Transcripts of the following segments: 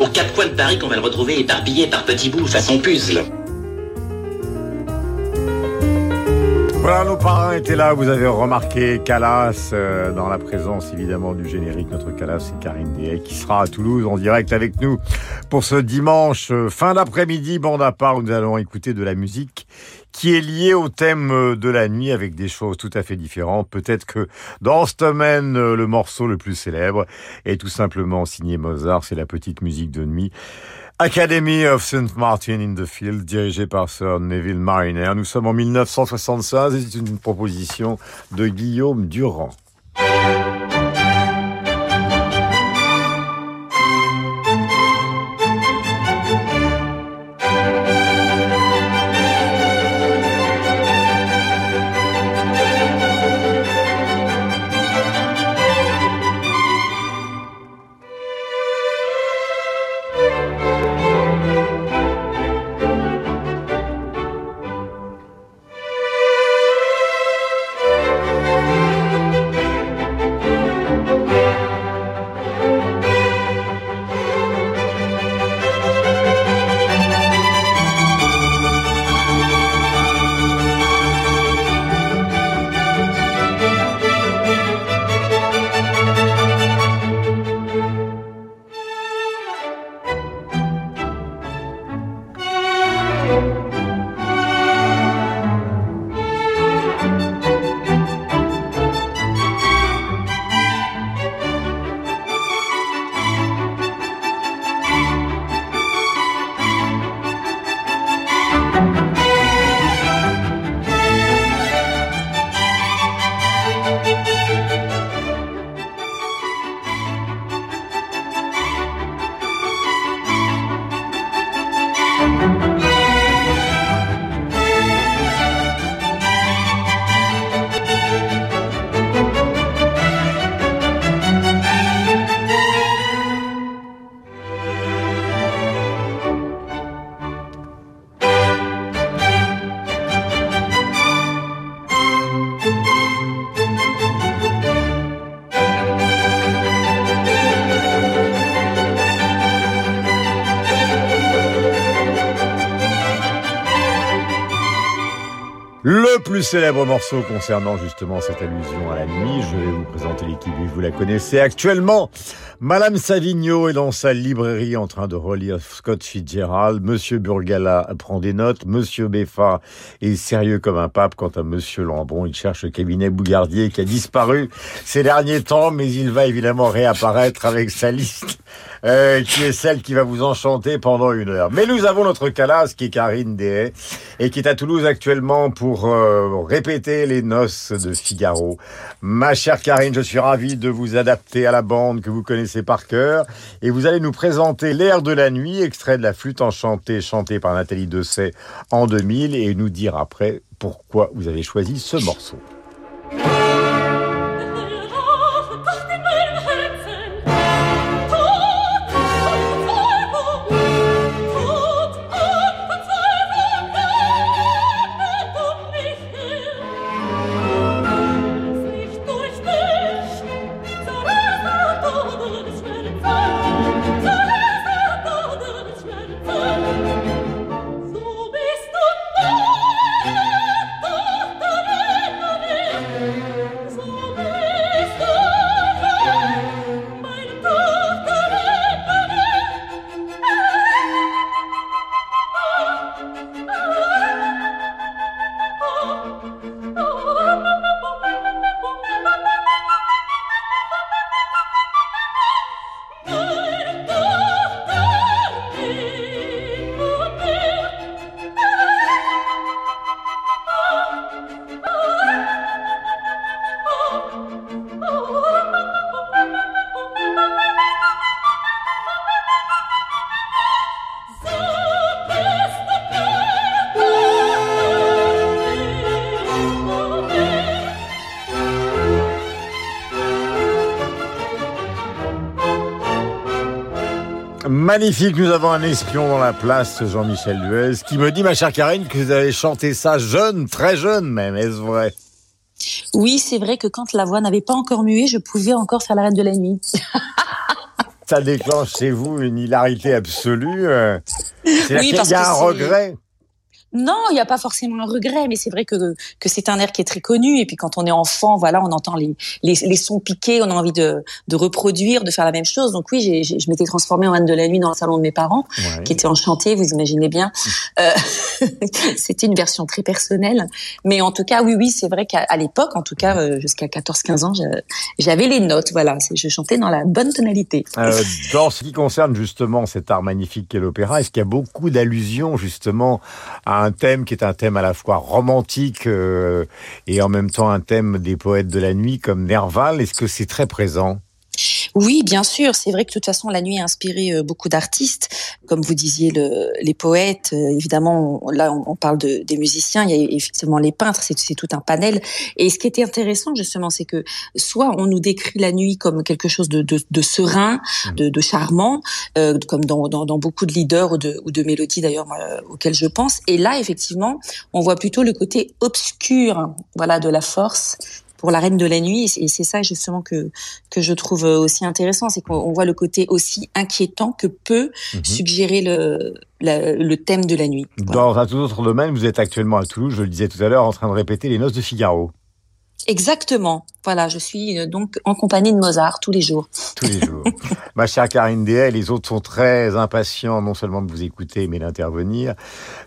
Aux quatre coins de Paris qu'on va le retrouver éparpillé par petits bouts façon puzzle. Voilà, nos parrains étaient là. Vous avez remarqué Calas euh, dans la présence évidemment du générique. Notre Calas, c'est Karine Dehay qui sera à Toulouse en direct avec nous pour ce dimanche euh, fin d'après-midi. Bande à part, où nous allons écouter de la musique qui est liée au thème euh, de la nuit avec des choses tout à fait différentes. Peut-être que dans ce domaine, le morceau le plus célèbre est tout simplement signé Mozart. C'est la petite musique de nuit. Academy of St. Martin in the Field, dirigé par Sir Neville Mariner. Nous sommes en 1976 et c'est une proposition de Guillaume Durand. Célèbre morceau concernant justement cette allusion à la nuit, je vais vous présenter l'équipe, vous la connaissez actuellement. Madame Savigno est dans sa librairie en train de relire Scott Fitzgerald. Monsieur Burgala prend des notes. Monsieur Beffa est sérieux comme un pape. Quant à Monsieur Lambron, il cherche le cabinet Bougardier qui a disparu ces derniers temps, mais il va évidemment réapparaître avec sa liste euh, qui est celle qui va vous enchanter pendant une heure. Mais nous avons notre Calas qui est Karine Dehay et qui est à Toulouse actuellement pour euh, répéter les noces de Figaro. Ma chère Karine, je suis ravi de vous adapter à la bande que vous connaissez par cœur et vous allez nous présenter l'air de la nuit, extrait de la flûte enchantée chantée par Nathalie Dessay en 2000 et nous dire après pourquoi vous avez choisi ce morceau. Magnifique, nous avons un espion dans la place, Jean-Michel Duez, qui me dit, ma chère Karine, que vous avez chanté ça jeune, très jeune même, est-ce vrai? Oui, c'est vrai que quand la voix n'avait pas encore mué, je pouvais encore faire la reine de la nuit. ça déclenche chez vous une hilarité absolue. Euh. C'est oui, qu'il y a un regret. Non, il n'y a pas forcément un regret, mais c'est vrai que, que c'est un air qui est très connu. Et puis quand on est enfant, voilà, on entend les, les, les sons piqués, on a envie de, de reproduire, de faire la même chose. Donc oui, je m'étais transformée en reine de la nuit dans le salon de mes parents, qui était enchanté, vous imaginez bien. Euh, c'était une version très personnelle. Mais en tout cas, oui, oui, c'est vrai qu'à l'époque, en tout cas euh, jusqu'à 14-15 ans, j'avais les notes. Voilà, je chantais dans la bonne tonalité. Euh, dans ce qui concerne justement cet art magnifique qu'est l'opéra, est-ce qu'il y a beaucoup d'allusions justement à un thème qui est un thème à la fois romantique euh, et en même temps un thème des poètes de la nuit comme Nerval. Est-ce que c'est très présent? Oui, bien sûr. C'est vrai que de toute façon, la nuit a inspiré euh, beaucoup d'artistes, comme vous disiez, le, les poètes. Euh, évidemment, là, on, parle de, des musiciens. Il y a effectivement les peintres. C'est tout un panel. Et ce qui était intéressant, justement, c'est que soit on nous décrit la nuit comme quelque chose de, de, de serein, mmh. de, de charmant, euh, comme dans, dans, dans, beaucoup de leaders ou de, ou de mélodies d'ailleurs auxquelles je pense. Et là, effectivement, on voit plutôt le côté obscur, voilà, de la force pour la Reine de la Nuit. Et c'est ça justement que que je trouve aussi intéressant, c'est qu'on voit le côté aussi inquiétant que peut mhm. suggérer le le thème de la nuit. Dans un tout autre domaine, vous êtes actuellement à Toulouse, je le disais tout à l'heure, en train de répéter les Noces de Figaro. Exactement. Voilà, je suis euh, donc en compagnie de Mozart tous les jours. Tous les jours. Ma chère Karine Déel, les autres sont très impatients non seulement de vous écouter, mais d'intervenir.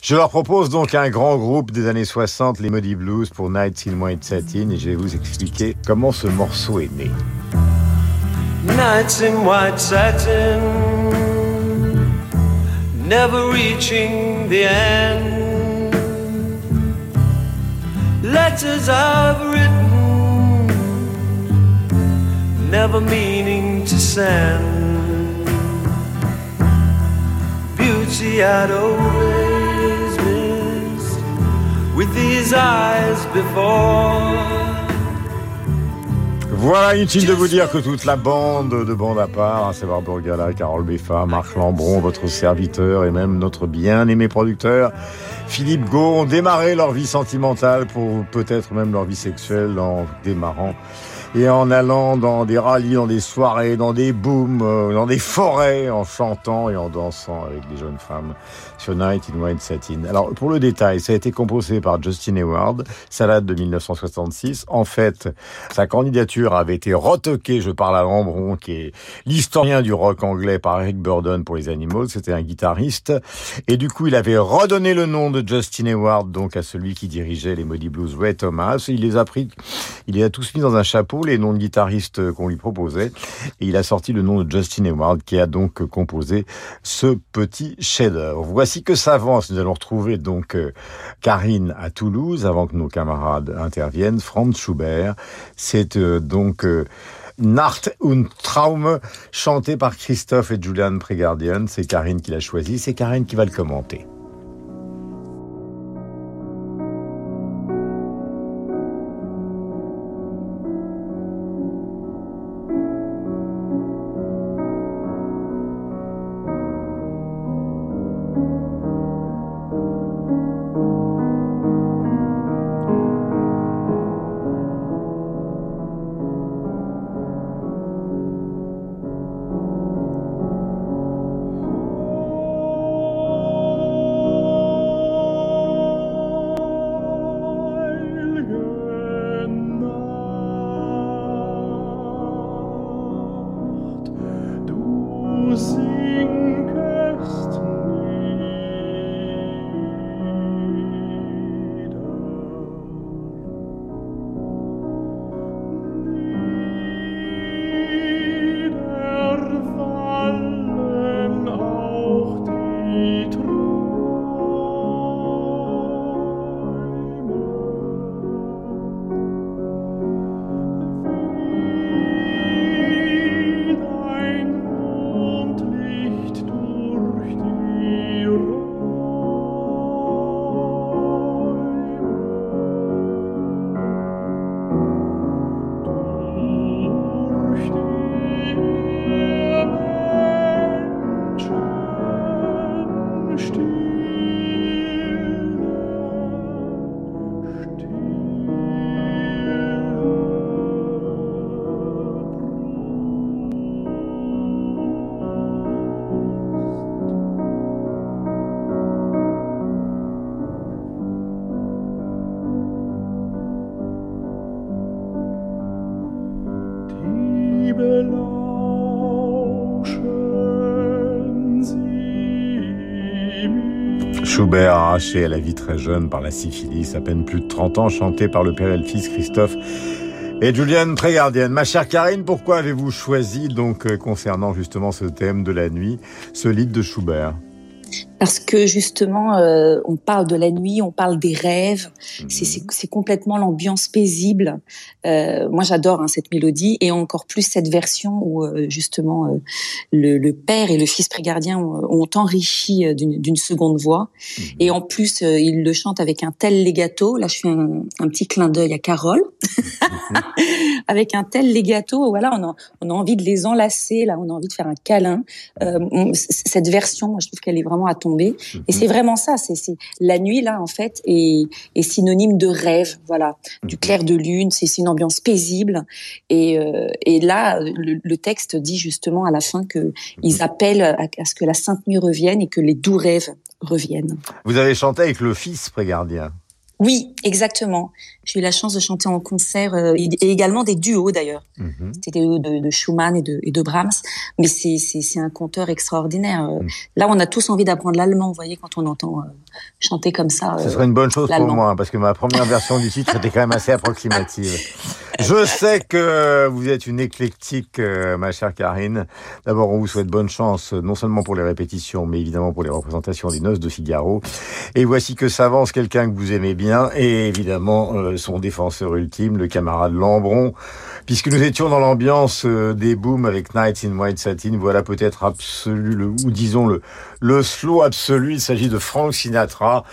Je leur propose donc un grand groupe des années 60, les Muddy Blues, pour Nights in White Satin, et je vais vous expliquer comment ce morceau est né. Nights in white satin, never reaching the end. Letters I've written never meaning to send. Beauty I'd always missed with these eyes before. Voilà, inutile de vous dire que toute la bande de bande à part, à savoir Burgala, Carole Beffa, Marc Lambron, votre serviteur et même notre bien-aimé producteur, Philippe Gau, ont démarré leur vie sentimentale pour peut-être même leur vie sexuelle en démarrant et en allant dans des rallyes, dans des soirées, dans des booms, euh, dans des forêts, en chantant et en dansant avec des jeunes femmes sur Night in White Satin. Alors, pour le détail, ça a été composé par Justin Hayward, ça date de 1966. En fait, sa candidature avait été retoquée, je parle à Lambron, qui est l'historien du rock anglais par Eric Burdon pour les Animals, c'était un guitariste, et du coup, il avait redonné le nom de Justin Hayward, donc à celui qui dirigeait les Muddy Blues, Ray Thomas, il les a pris, il les a tous mis dans un chapeau, les noms de guitaristes qu'on lui proposait, et il a sorti le nom de Justin Hayward, qui a donc composé ce petit chef-d'œuvre. Voici que ça avance. Nous allons retrouver donc euh, Karine à Toulouse avant que nos camarades interviennent. Franz Schubert, c'est euh, donc euh, Nacht und Traum, chanté par Christophe et Julian Pregardian. C'est Karine qui l'a choisi. C'est Karine qui va le commenter. Schubert, arraché à la vie très jeune par la syphilis, à peine plus de 30 ans, chanté par le père et le fils Christophe et Juliane Prégardienne. Ma chère Karine, pourquoi avez-vous choisi, donc, euh, concernant justement ce thème de la nuit, ce livre de Schubert? Parce que justement, euh, on parle de la nuit, on parle des rêves. Mhm. C'est complètement l'ambiance paisible. Euh, moi, j'adore hein, cette mélodie et encore plus cette version où euh, justement euh, le, le, père et le fils prégardien ont, ont enrichi euh, d'une seconde voix. Mhm. Et en plus, euh, ils le chantent avec un tel legato. Là, je fais un, un petit clin d'œil à Carole. Mhm. avec un tel legato, voilà, on a, on a envie de les enlacer. Là, on a envie de faire un câlin. cette version, moi, je trouve qu'elle est vraiment à ton et c'est mhm. vraiment ça. C'est la nuit là en fait est, est synonyme de rêve, voilà, du clair de lune. C'est une ambiance paisible. Et, euh, et là, le, texte dit justement à la fin que ils mhm. appellent à, à, ce que la sainte nuit revienne et que les doux rêves reviennent. Vous avez chanté avec le fils prégardien. Oui, exactement. J'ai eu la chance de chanter en concert euh, et également des duos d'ailleurs. Mhm. C'était des duos de, de, Schumann et de, et de Brahms, mais c'est un conteur extraordinaire. Euh, mhm. Là, on a tous envie d'apprendre l'allemand, vous voyez, quand on entend euh, chanter comme ça. Ce serait une bonne chose pour moi, parce que ma première version du titre était quand même assez approximative. Je sais que vous êtes une éclectique, ma chère Karine. D'abord, on vous souhaite bonne chance, non seulement pour les répétitions, mais évidemment pour les représentations des Noces de Figaro. Et voici que s'avance quelqu'un que vous aimez bien et évidemment euh, son défenseur ultime, le camarade Lambron. Puisque nous étions dans l'ambiance euh, des booms avec Nights in White Satin, voilà peut-être absolu, le, ou disons le, le slow absolu, il s'agit de Frank Sinatra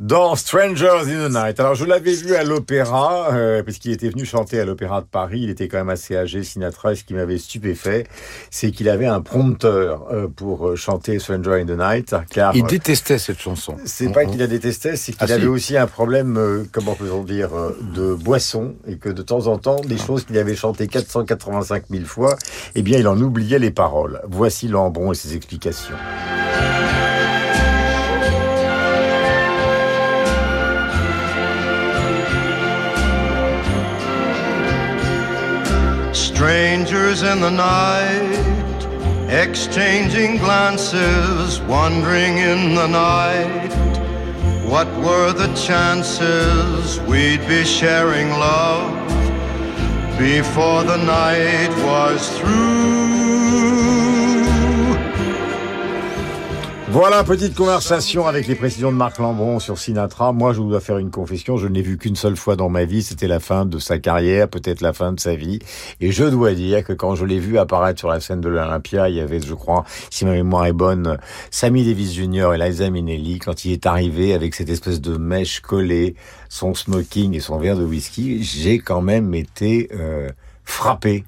dans Strangers in the Night. Alors je l'avais vu à l'opéra, euh, puisqu'il était venu chanter à l'opéra de Paris, il était quand même assez âgé, Sinatra, et ce qui m'avait stupéfait, c'est qu'il avait un prompteur euh, pour euh, chanter Stranger in the Night. Car, il détestait cette chanson. C'est pas qu'il la détestait, c'est qu'il ah, avait aussi un problème, comment peut-on dire, de boisson, et que de temps en temps, des ah. choses qu'il avait chantées 485 000 fois, eh bien il en oubliait les paroles. Voici Lambron et ses explications. Strangers in the night, exchanging glances, wandering in the night. What were the chances we'd be sharing love before the night was through? Voilà, petite conversation avec les précisions de Marc Lambron sur Sinatra. Moi, je dois faire une confession, je ne l'ai vu qu'une seule fois dans ma vie, c'était la fin de sa carrière, peut-être la fin de sa vie. Et je dois dire que quand je l'ai vu apparaître sur la scène de l'Olympia, il y avait, je crois, si ma mémoire est bonne, Sammy Davis Jr. et Liza Minnelli, quand il est arrivé avec cette espèce de mèche collée, son smoking et son verre de whisky, j'ai quand même été euh, frappé.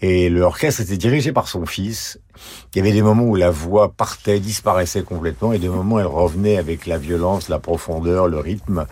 Et l'orchestre était dirigé par son fils il y avait des moments où la voix partait, disparaissait complètement, et des moments où elle revenait avec la violence, la profondeur, le rythme.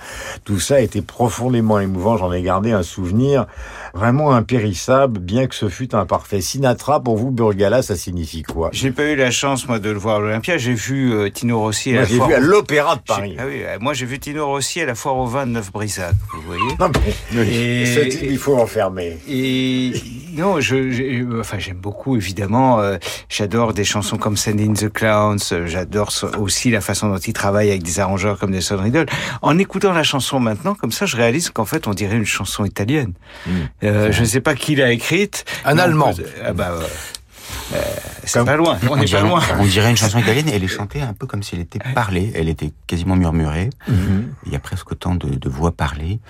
Tout ça était profondément émouvant. J'en ai gardé un souvenir vraiment impérissable, bien que ce fût imparfait. Sinatra, pour vous, Burgala, ça signifie quoi? J'ai pas eu la chance, moi, de le voir à l'Olympia. J'ai vu euh, Tino Rossi à la foire... J'ai vu à l'Opéra de Paris. Ah oui, euh, moi, j'ai vu Tino Rossi à la foire au vin de Neuf Brissac, vous voyez? Non, mais il faut enfermer. Et non, je, enfin, j'aime beaucoup, évidemment. Euh, j'adore des chansons comme Sending the Clowns. J'adore aussi la façon dont il travaille avec des arrangeurs comme Nelson Riddle. En écoutant la chanson maintenant, comme ça, je réalise qu'en fait, on dirait une chanson italienne. Hmm. Euh, je ne sais pas qui l'a écrite. Un Allemand. ah bah, euh, c'est pas loin, on, est pas loin. On dirait une chanson italienne et elle est chantée un peu comme si elle était parlée. Elle était quasiment murmurée. Mhm. Il y a presque autant de, de voix parlées.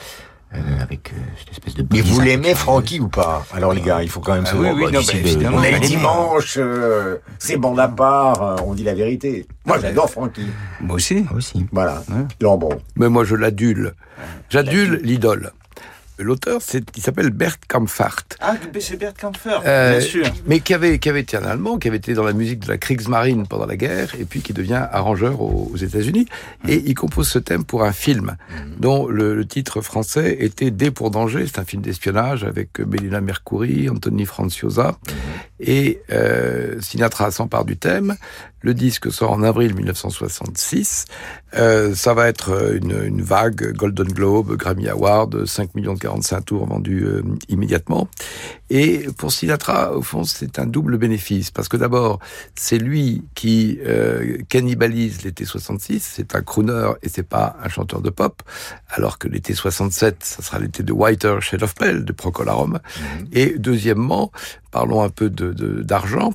Euh, avec euh, cette espèce de. Mais vous l'aimez Francky ou pas? Alors les gars, il faut quand même ah se oui, oui, non, On est dimanche, euh, c'est bon à part, on dit la vérité. Moi j'adore Francky. Moi aussi. Moi aussi. Voilà. Ouais. Lambron. Mais moi je l'adule. J'adule l'idole. L'auteur, c'est, il s'appelle Bert Kampfert. Ah, c'est Bert Kampfert, Euh, bien sûr. Mais qui avait, qui avait été un Allemand, qui avait été dans la musique de la Kriegsmarine pendant la guerre, et puis qui devient arrangeur aux, aux États-Unis. Et il compose ce thème pour un film, dont le, le titre français était Dé pour danger. C'est un film d'espionnage avec Melina Mercouri, Anthony Franciosa. Et euh, Sinatra s'empare du thème. Le disque sort en avril 1966. Euh, ça va être euh, une, vague Golden Globe, Grammy Award, 5 millions de 45 tours vendus euh, immédiatement. Et pour Sinatra, au fond, c'est un double bénéfice. Parce que d'abord, c'est lui qui euh, cannibalise l'été 66. C'est un crooner et c'est pas un chanteur de pop. Alors que l'été 67, ça sera l'été de Whiter Shade of Pale de Procol Harum. Et deuxièmement, parlons un peu de de- d'argent.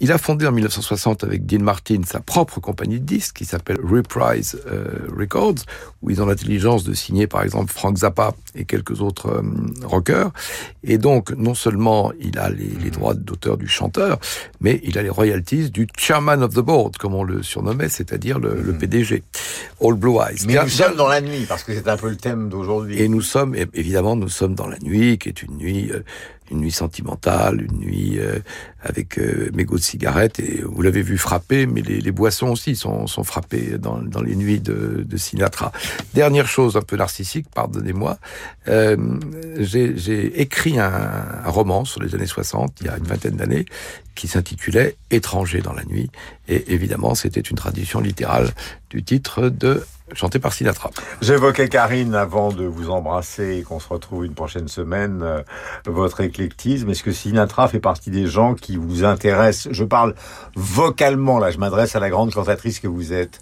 Il a fondé en 1960 avec Dean Martin sa propre compagnie de disques qui s'appelle Reprise euh, Records, où ils ont l'intelligence de signer par exemple Frank Zappa et quelques autres euh, rockers. Et donc, non seulement il a les, les droits d'auteur du chanteur, mais il a les royalties du chairman of the board, comme on le surnommait, c'est-à-dire le, le PDG. All Blue Eyes. Mais nous sommes dans la nuit, parce que c'est un peu le thème d'aujourd'hui. et nous sommes, évidemment, nous sommes dans la nuit, qui est une nuit, euh, une nuit sentimentale, une nuit euh, avec euh, mégots de cigarettes. Et vous l'avez vu frapper, mais les, les boissons aussi sont, sont frappées dans, dans les nuits de, de Sinatra. Dernière chose un peu narcissique, pardonnez-moi. Euh, J'ai j'ai écrit un, un roman sur les années 60, il y a une vingtaine d'années, qui s'intitulait Étranger dans la nuit. Et évidemment, c'était une tradition littérale du titre de chanté par Sinatra. J'évoquais Karine avant de vous embrasser et qu'on se retrouve une prochaine semaine. euh, votre éclectisme, est-ce que Sinatra fait partie des gens qui vous intéressent? Je parle vocalement là, je m'adresse à la grande cantatrice que vous êtes.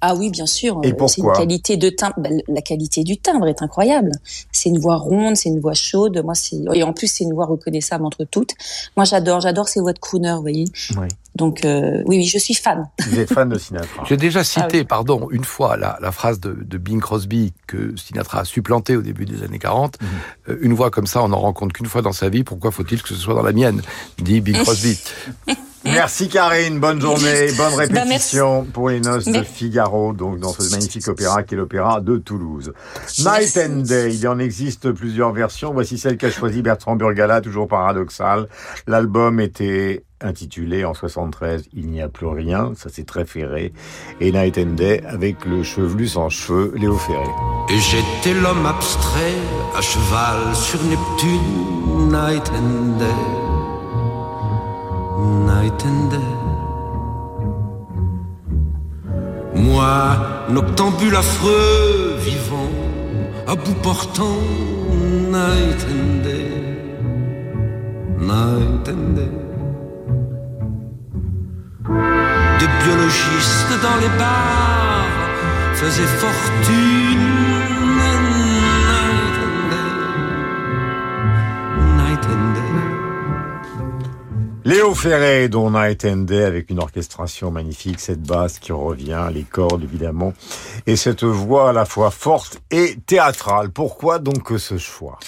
Ah oui, bien sûr. Et Euh, C'est une pourquoi? qualité de timbre. Ben, la qualité du timbre est incroyable. C'est une voix ronde, c'est une voix chaude. Moi, c'est et en plus c'est une voix reconnaissable entre toutes. Moi, j'adore, j'adore ces voix de crooner, vous voyez. Oui. Donc euh, oui, oui, je suis fan. Vous êtes fan de Sinatra J'ai déjà cité, Ah oui. pardon, une fois la, la phrase de, de Bing Crosby que Sinatra a supplanté au début des années 40. Mhm. Euh, une voix comme ça, on n'en rencontre qu'une fois dans sa vie. Pourquoi faut-il que ce soit dans la mienne? Dit Bing Crosby. Merci Karine, bonne journée, bonne Bah, répétition pour les noces de Figaro, donc dans ce magnifique opéra qui est l'opéra de Toulouse. Night and Day, il en existe plusieurs versions. Voici celle qu'a choisie Bertrand Burgala, toujours paradoxal. L'album était intitulé en 73 Il n'y a plus rien, ça c'est très ferré. Et Night and Day avec le chevelu sans cheveux, Léo Ferré. Et j'étais l'homme abstrait à cheval sur Neptune, night and day, night. Moi, noctambule affreux, vivant, à bout portant, night day, night and day. Des biologistes dans les bars faisaient fortune. Léo Ferré, dont and Day, avec une orchestration magnifique, cette basse qui revient, les cordes évidemment, et cette voix à la fois forte et théâtrale. Pourquoi donc ce choix?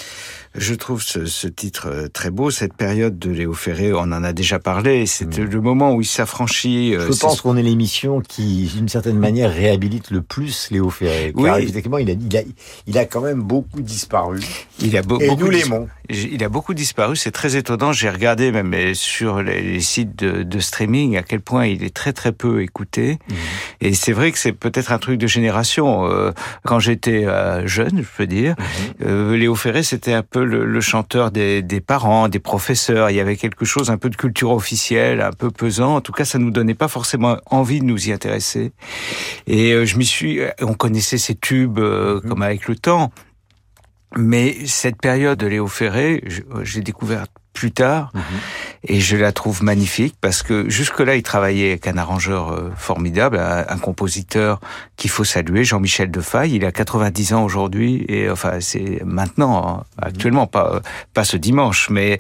Je trouve ce, ce titre euh, très beau. Cette période de Léo Ferré, on en a déjà parlé. C'était le moment où il s'affranchit. euh, Je pense qu'on est l'émission qui, d'une certaine manière, réhabilite le plus Léo Ferré. Oui. Effectivement, il a, il a, il a quand même beaucoup disparu. Il a beau- Et beaucoup nous l'aimons. Il a beaucoup disparu, c'est très étonnant. J'ai regardé même euh, sur les, sites de, de streaming à quel point il est très très peu écouté. Mhm. Et c'est vrai que c'est peut-être un truc de génération. Quand j'étais jeune, je peux dire, Mhm. euh, Léo Ferré c'était un peu le, le chanteur des, des parents, des professeurs. Il y avait quelque chose un peu de culture officielle, un peu pesant. En tout cas, ça nous donnait pas forcément envie de nous y intéresser. Et euh, je m'y suis. On connaissait ces tubes euh, comme avec le temps. Mais cette période de Léo Ferré, j'ai découvert plus tard, et je la trouve magnifique parce que jusque-là, il travaillait avec un arrangeur euh, formidable, un, compositeur qu'il faut saluer, Jean-Michel Defaille. Il a 90 ans aujourd'hui, et enfin c'est maintenant, hein, actuellement, pas pas ce dimanche, mais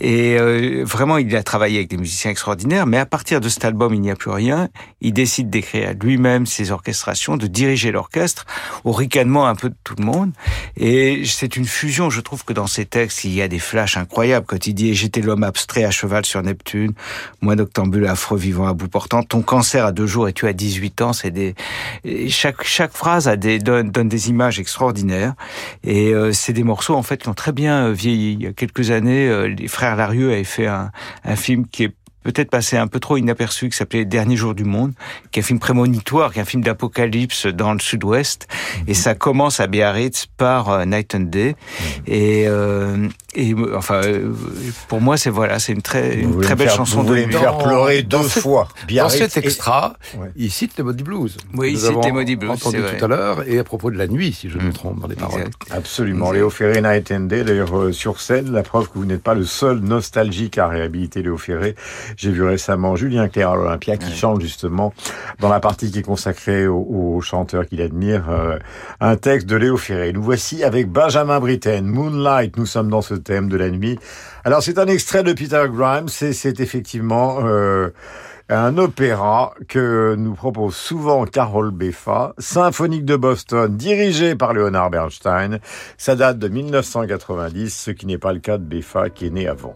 et euh, vraiment, il a travaillé avec des musiciens extraordinaires. Mais à partir de cet album, il n'y a plus rien. Il décide d'écrire lui-même ses orchestrations, de diriger l'orchestre au ricanement un peu de tout le monde. Et c'est une fusion. Je trouve que dans ses textes, il y a des flashs incroyables. Quand il dit j'étais l'homme abstrait à cheval sur Neptune, moi noctambule affreux vivant à bout portant, ton cancer à deux jours et tu as 18 ans, c'est des chaque chaque phrase a des donne, donne des images extraordinaires. Et euh, c'est des morceaux en fait qui ont très bien euh, vieilli. Il y a quelques années, euh, les frères Larieux avaient fait un, un film qui est peut-être passé un peu trop inaperçu, qui s'appelait Dernier jour du monde, qui est un film prémonitoire, qui est un film d'apocalypse dans le sud-ouest. Et ça commence à Biarritz par euh, Night and Day. Et, euh, et enfin, euh, pour moi, c'est voilà, c'est une très, une très belle faire, chanson vous voulez me faire pleurer deux fois. Dans Biarritz cet et- extra, Ouais. il cite les Moody Blues. Oui, il cite les Moody Blues, entendu vrai. tout à l'heure, et à propos de la nuit, si je ne me trompe dans les paroles. Exact. Absolument. Léo Ferré, Night and Day, d'ailleurs, euh, sur scène, la preuve que vous n'êtes pas le seul nostalgique à réhabiliter Léo Ferré. J'ai vu récemment Julien Clerc à l'Olympia qui chante justement dans la partie qui est consacrée au, au chanteur qu'il admire, euh, un texte de Léo Ferré. Nous voici avec Benjamin Britten, Moonlight. Nous sommes dans ce thème de la nuit. Alors, c'est un extrait de Peter Grimes c'est effectivement, euh, un opéra que nous propose souvent Carole Beffa, symphonique de Boston, dirigé par Leonard Bernstein. Ça date de 1990, ce qui n'est pas le cas de Beffa qui est né avant.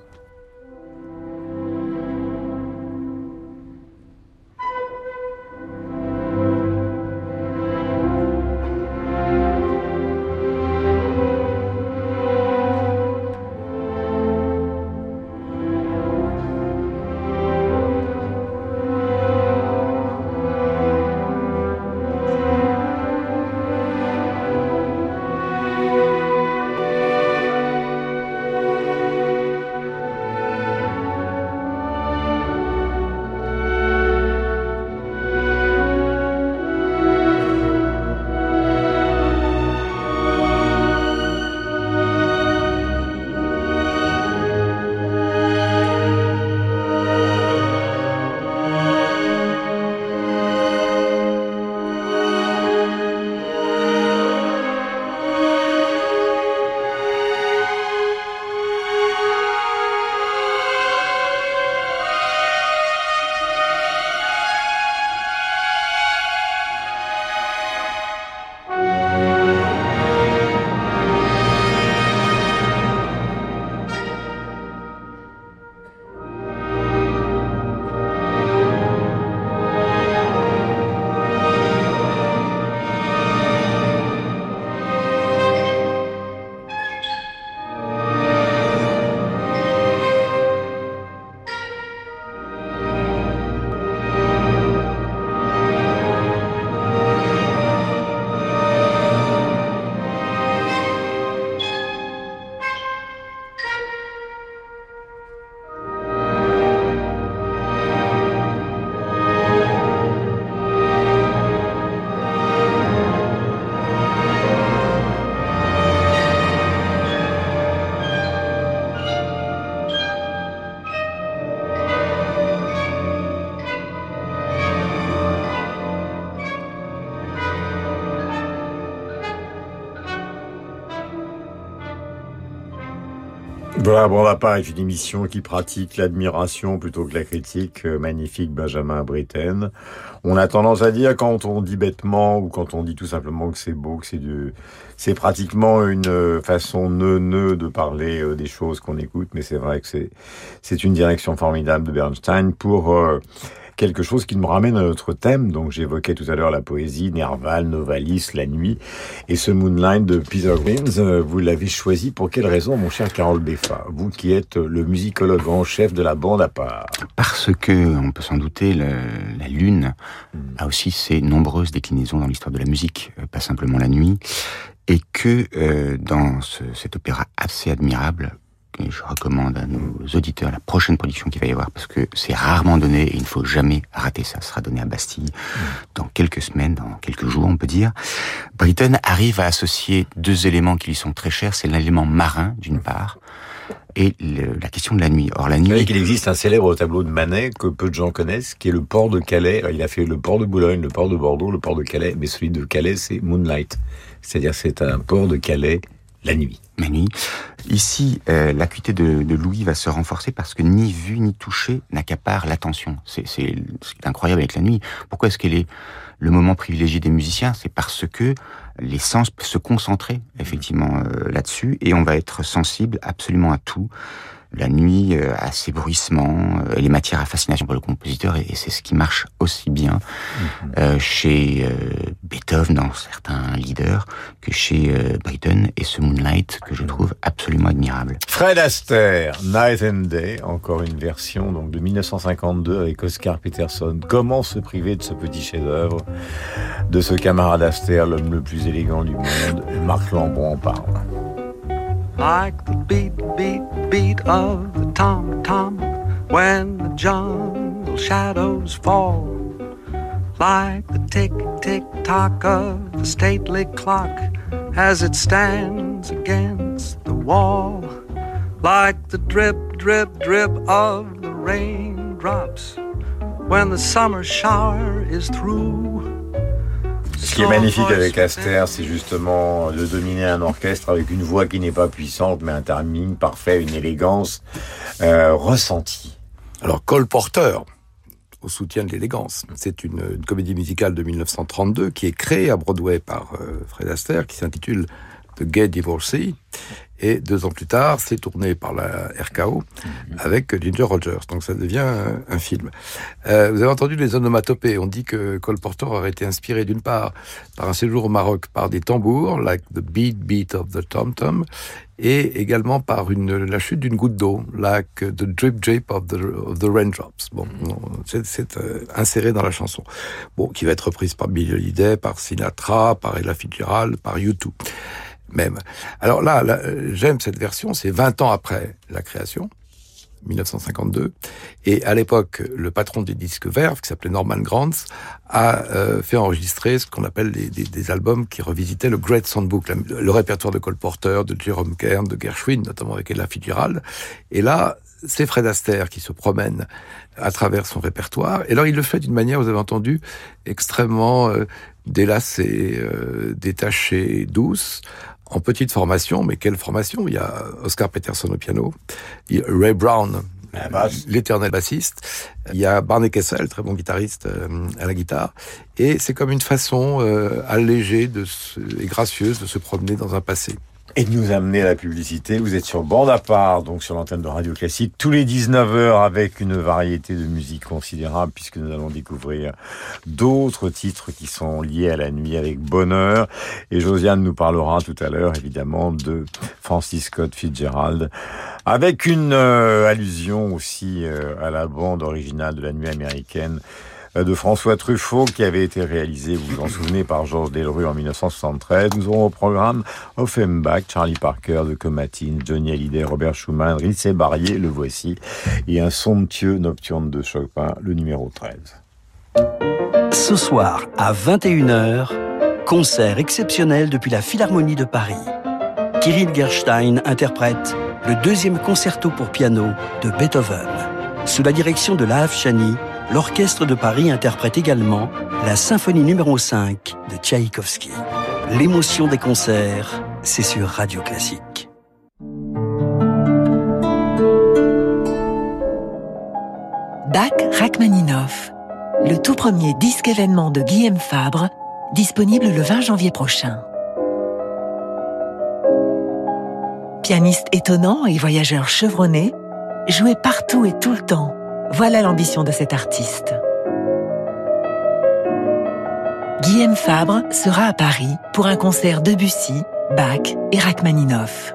On va pas avec une émission qui pratique l'admiration plutôt que la critique. Euh, magnifique Benjamin Britten. On a tendance à dire quand on dit bêtement ou quand on dit tout simplement que c'est beau, que c'est du, c'est pratiquement une euh, façon neuneu de parler euh, des choses qu'on écoute, mais c'est vrai que c'est, c'est une direction formidable de Bernstein pour quelque chose qui nous ramène à notre thème. Donc j'évoquais tout à l'heure la poésie, Nerval, Novalis, la nuit, et ce Moonlight de Peter Grimes, euh, vous l'avez choisi pour quelle raison, mon cher Carole Beffa, vous qui êtes le musicologue en chef de la bande à part. Parce que, on peut s'en douter, le- la lune a aussi ses nombreuses déclinaisons dans l'histoire de la musique, euh, pas simplement la nuit, et que euh, dans ce- cet opéra assez admirable, je recommande à nos auditeurs la prochaine production qu'il va y avoir, parce que c'est rarement donné et il ne faut jamais rater ça. Ce sera donné à Bastille dans quelques semaines, dans quelques jours, on peut dire. Britten arrive à associer deux éléments qui lui sont très chers. C'est l'élément marin, d'une part, et le- la question de la nuit. Or, la Vous nuit, qu'il existe un célèbre tableau de Manet que peu de gens connaissent, qui est le port de Calais. Il a fait le port de Boulogne, le port de Bordeaux, le port de Calais, mais celui de Calais, c'est Moonlight. C'est-à-dire c'est un port de Calais la nuit. la nuit. Ici, euh, l'acuité de, de Louis va se renforcer parce que ni vu ni touché n'accapare l'attention. C'est c'est incroyable avec la nuit. Pourquoi est-ce qu'elle est le moment privilégié des musiciens? C'est parce que les sens peuvent se concentrer effectivement euh, là-dessus et on va être sensible absolument à tout. La nuit euh, a ses bruissements, euh, elle est matière à fascination pour le compositeur et, c'est ce qui marche aussi bien Mhm. euh, chez euh, Beethoven dans certains leaders que chez euh, Britten et ce Moonlight que je trouve absolument admirable. Fred Astaire, Night and Day, encore une version donc de 1952 avec Oscar Peterson. Comment se priver de ce petit chef-d'œuvre de ce camarade Astaire, l'homme le plus élégant du monde? Marc Lambon en parle. Like the beat, beat, beat of the tom tom when the jungle shadows fall. Like the tick, tick, tock of the stately clock as it stands against the wall. Like the drip, drip, drip of the raindrops when the summer shower is through. Ce qui est magnifique avec Astaire, c'est justement de dominer un orchestre avec une voix qui n'est pas puissante, mais un timing parfait, une élégance euh, ressentie. Alors, Cole Porter, au soutien de l'élégance, c'est une, une comédie musicale de 1932 qui est créée à Broadway par euh, Fred Astaire, qui s'intitule The Gay Divorcee. Et deux ans plus tard, c'est tourné par la RKO avec Ginger Rogers. Donc ça devient un, un film. Euh, vous avez entendu les onomatopées. On dit que Cole Porter aurait été inspiré d'une part par un séjour au Maroc par des tambours, like the beat beat of the tom tom, et également par une, la chute d'une goutte d'eau, like the drip drip of the, of the raindrops. Bon, c'est- c'est euh, inséré dans la chanson. Bon, qui va être reprise par Billy Holiday, par Sinatra, par Ella Fitzgerald, par U2 même. Alors là, là, euh, j'aime cette version, c'est 20 ans après la création, 1952, et à l'époque, le patron des disques verts, qui s'appelait Norman Granz, a euh, fait enregistrer ce qu'on appelle des, des- des albums qui revisitaient le Great Songbook, la- le répertoire de Cole Porter, de Jerome Kern, de Gershwin, notamment avec Ella Fitzgerald. Et là, c'est Fred Astaire qui se promène à travers son répertoire. Et alors, il le fait d'une manière, vous avez entendu, extrêmement euh, délacée, euh, détachée, douce, en petite formation. Mais quelle formation Il y a Oscar Peterson au piano, il y a Ray Brown, l'éternel bassiste. Il y a Barney Kessel, très bon guitariste euh, à la guitare. Et c'est comme une façon euh, allégée de se, et gracieuse de se promener dans un passé. Et de nous amener à la publicité. Vous êtes sur bande à part, donc sur l'antenne de Radio Classique, tous les 19h avec une variété de musique considérable, puisque nous allons découvrir d'autres titres qui sont liés à la nuit avec bonheur. Et Josiane nous parlera tout à l'heure, évidemment, de Francis Scott Fitzgerald, avec une euh, allusion aussi euh, à la bande originale de la nuit américaine de François Truffaut qui avait été réalisé, vous vous en souvenez, par Georges Delru en 1973. Nous aurons au programme Offenbach, Charlie Parker de Comatine, Johnny Hallyday, Robert Schumann, Ritz Barrier, le voici, et un somptueux nocturne de Chopin, le numéro 13. Ce soir, à 21h, concert exceptionnel depuis la Philharmonie de Paris. Kirill Gerstein interprète le deuxième concerto pour piano de Beethoven. Sous la direction de Laaf Chani, l'Orchestre de Paris interprète également la symphonie numéro 5 de Tchaïkovski. L'émotion des concerts, c'est sur Radio Classique. Bach Rachmaninoff, le tout premier disque événement de Guillaume Fabre, disponible le 20 janvier prochain. Pianiste étonnant et voyageur chevronné, joué partout et tout le temps, voilà l'ambition de cet artiste. Guillaume Fabre sera à Paris pour un concert Debussy, Bach et Rachmaninoff.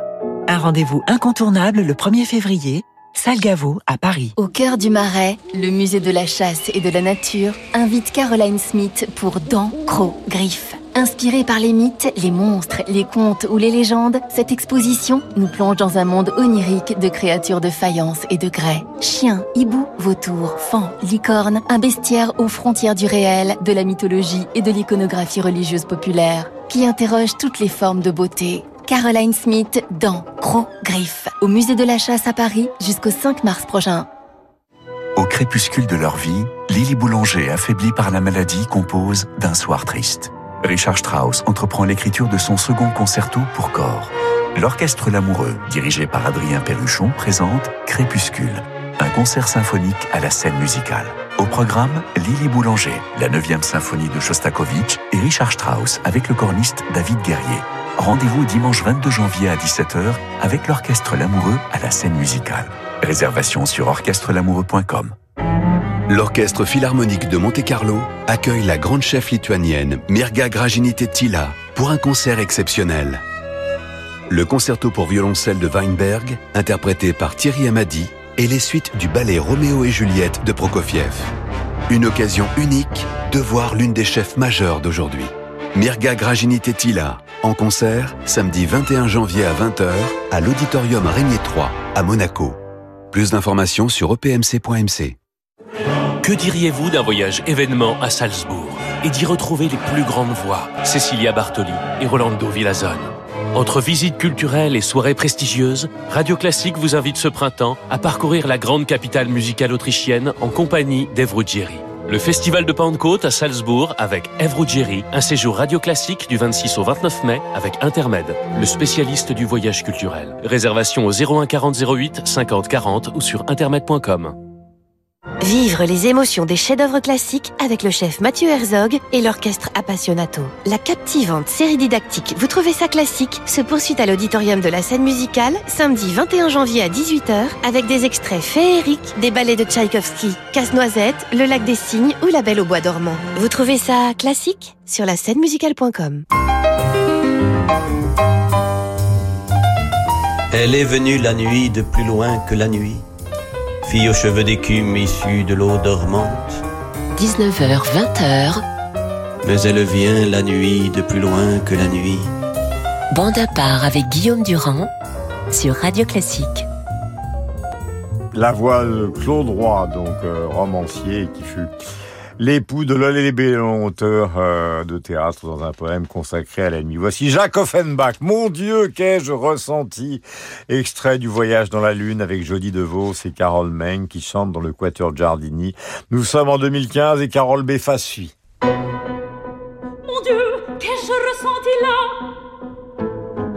Un rendez-vous incontournable le 1er février, Salle Gaveau à Paris. Au cœur du Marais, le musée de la chasse et de la nature invite Caroline Smith pour Dents, Crocs, Griffes. Inspirée par les mythes, les monstres, les contes ou les légendes, cette exposition nous plonge dans un monde onirique de créatures de faïence et de grès. Chiens, hiboux, vautours, fans, licornes, un bestiaire aux frontières du réel, de la mythologie et de l'iconographie religieuse populaire, qui interroge toutes les formes de beauté. Caroline Smith dans Gros Griffes, au musée de la chasse à Paris jusqu'au 5 mars prochain. Au crépuscule de leur vie, Lily Boulanger, affaiblie par la maladie, compose d'un soir triste. Richard Strauss entreprend l'écriture de son second concerto pour corps. L'Orchestre L'Amoureux, dirigé par Adrien Perruchon, présente Crépuscule, un concert symphonique à la scène musicale. Au programme, Lily Boulanger, la 9e symphonie de Shostakovich et Richard Strauss avec le corniste David Guerrier. Rendez-vous dimanche 22 janvier à 17h avec l'Orchestre L'Amoureux à la scène musicale. Réservation sur orchestrelamoureux.com. L'Orchestre Philharmonique de Monte-Carlo accueille la grande chef lituanienne Mirga Gražinytė-Tyla pour un concert exceptionnel. Le concerto pour violoncelle de Weinberg, interprété par Thierry Amadi, et les suites du ballet Roméo et Juliette de Prokofiev. Une occasion unique de voir l'une des chefs majeures d'aujourd'hui. Mirga Gražinytė-Tyla, en concert, samedi 21 janvier à 20h, à l'Auditorium Régnier 3, à Monaco. Plus d'informations sur E epmc.mc. Que diriez-vous d'un voyage événement à Salzbourg et d'y retrouver les plus grandes voix, Cecilia Bartoli et Rolando Villazone? Entre visites culturelles et soirées prestigieuses, Radio Classique vous invite ce printemps à parcourir la grande capitale musicale autrichienne en compagnie d'Eve Ruggieri. Le festival de Pentecôte à Salzbourg avec Eve Ruggieri, un séjour radio classique du 26 au 29 mai avec Intermed, le spécialiste du voyage culturel. Réservation au 01 40 08 50 40 ou sur intermed.com. Vivre les émotions des chefs-d'œuvre classiques avec le chef Mathieu Herzog et l'orchestre Appassionato. La captivante série didactique Vous trouvez ça classique se poursuit à l'auditorium de la scène musicale samedi 21 janvier à 18h avec des extraits féeriques des ballets de Tchaïkovski, Casse-Noisette, Le Lac des Cygnes ou La Belle au Bois dormant. Vous trouvez ça classique sur la scène musicale.com. Elle est venue la nuit de plus loin que la nuit fille aux cheveux d'écume issue de l'eau dormante. 19h, 20h. Mais elle vient la nuit de plus loin que la nuit. Bande à part avec Guillaume Durand sur Radio Classique. La voix de Claude Roy, donc euh, romancier qui fut l'époux de Lébélon, auteur euh, de théâtre dans un poème consacré à l'ennemi. Voici Jacques Offenbach. Mon Dieu, qu'ai-je ressenti? Extrait du Voyage dans la Lune avec Jody DeVos et Carole Meng qui chantent dans le Quatuor Giardini. Nous sommes en 2015 et Carole Beffa suit. Mon Dieu, qu'ai-je ressenti là?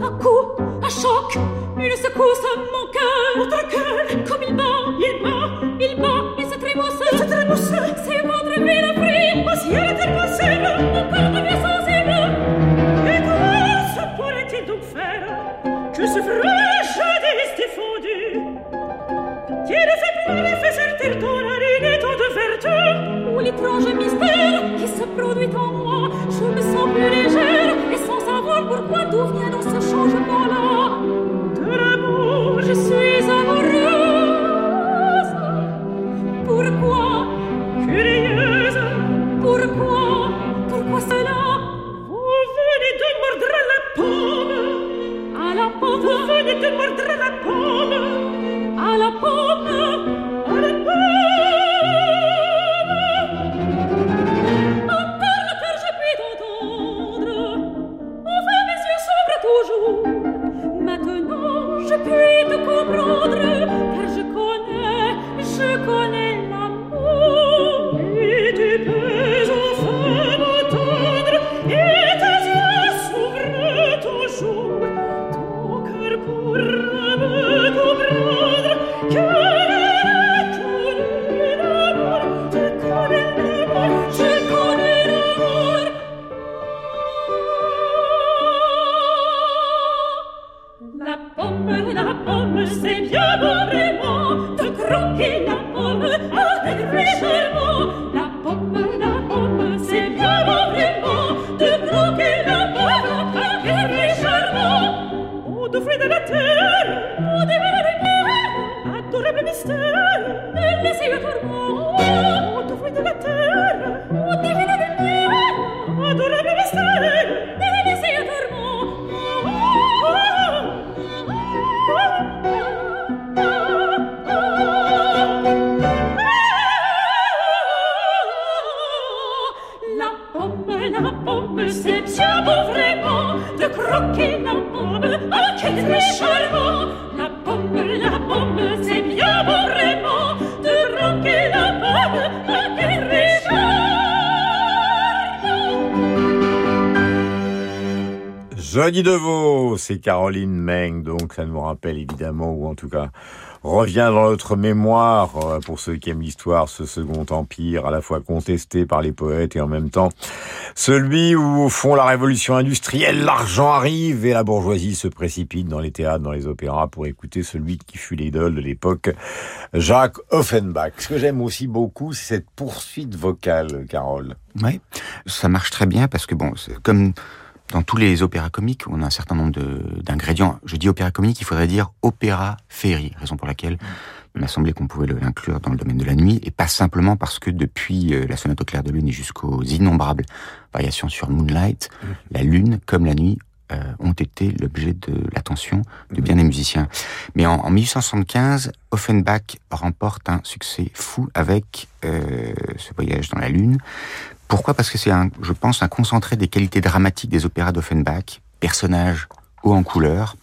Un coup, un choc, une secousse, mon cœur, votre cœur, comme il bat, il bat, il bat, il se trémousse, il se trémousse, l'étrange mystère qui se produit en moi, je me sens plus légère et sans savoir pourquoi d'où vient dans ce changement-là Caroline Meng, donc ça nous rappelle évidemment, ou en tout cas revient dans notre mémoire, euh, pour ceux qui aiment l'histoire, ce second empire, à la fois contesté par les poètes et en même temps celui où, au fond, la révolution industrielle, l'argent arrive et la bourgeoisie se précipite dans les théâtres, dans les opéras pour écouter celui qui fut l'idole de l'époque, Jacques Offenbach. Ce que j'aime aussi beaucoup, c'est cette poursuite vocale, Carole. Oui, ça marche très bien parce que bon, comme dans tous les opéras comiques, on a un certain nombre d'ingrédients. Je dis opéra comique, il faudrait dire opéra féerie, raison pour laquelle il m'a semblé qu'on pouvait l'inclure dans le domaine de la nuit, et pas simplement parce que depuis euh, la sonate au clair de lune et jusqu'aux innombrables variations sur Moonlight, la lune, comme la nuit, euh, ont été l'objet de l'attention de bien des musiciens. Mais en, en 1875, Offenbach remporte un succès fou avec euh, ce voyage dans la lune, pourquoi? Parce que c'est, un, je pense, un concentré des qualités dramatiques des opéras d'Offenbach, personnages hauts en couleur,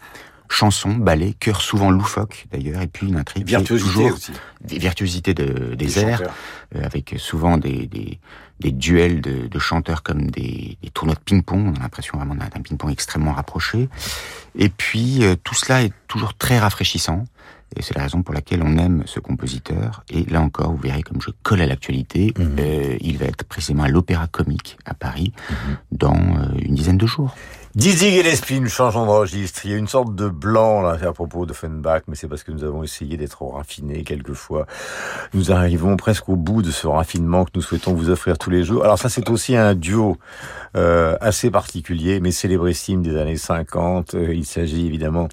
chansons, ballets, chœurs souvent loufoques d'ailleurs, et puis une intrigue virtuosité aussi. des virtuosités de, des, airs, euh, avec souvent des, des, des duels de, de, chanteurs comme des, des tournois de ping-pong. On a l'impression vraiment d'un ping-pong extrêmement rapproché. Et puis euh, tout cela est toujours très rafraîchissant. Et c'est la raison pour laquelle on aime ce compositeur. Et là encore, vous verrez comme je colle à l'actualité, Mhm. euh, il va être précisément à l'Opéra Comique à Paris dans euh, une dizaine de jours. Dizzy Gillespie, nous changeons de registre. Il y a une sorte de blanc là à propos de Fenbach, mais c'est parce que nous avons essayé d'être raffinés quelquefois. Nous arrivons presque au bout de ce raffinement que nous souhaitons vous offrir tous les jours. Alors ça, c'est aussi un duo euh, assez particulier, mais célébrissime des années 50. Euh, il s'agit évidemment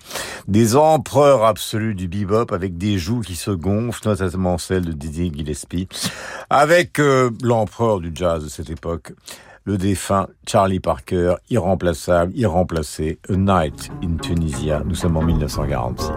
des empereurs absolus du bebop avec des joues qui se gonflent, notamment celle de Dizzy Gillespie, avec euh, l'empereur du jazz de cette époque le défunt Charlie Parker, irremplaçable, irremplacé, A Night in Tunisia. Nous sommes en 1946.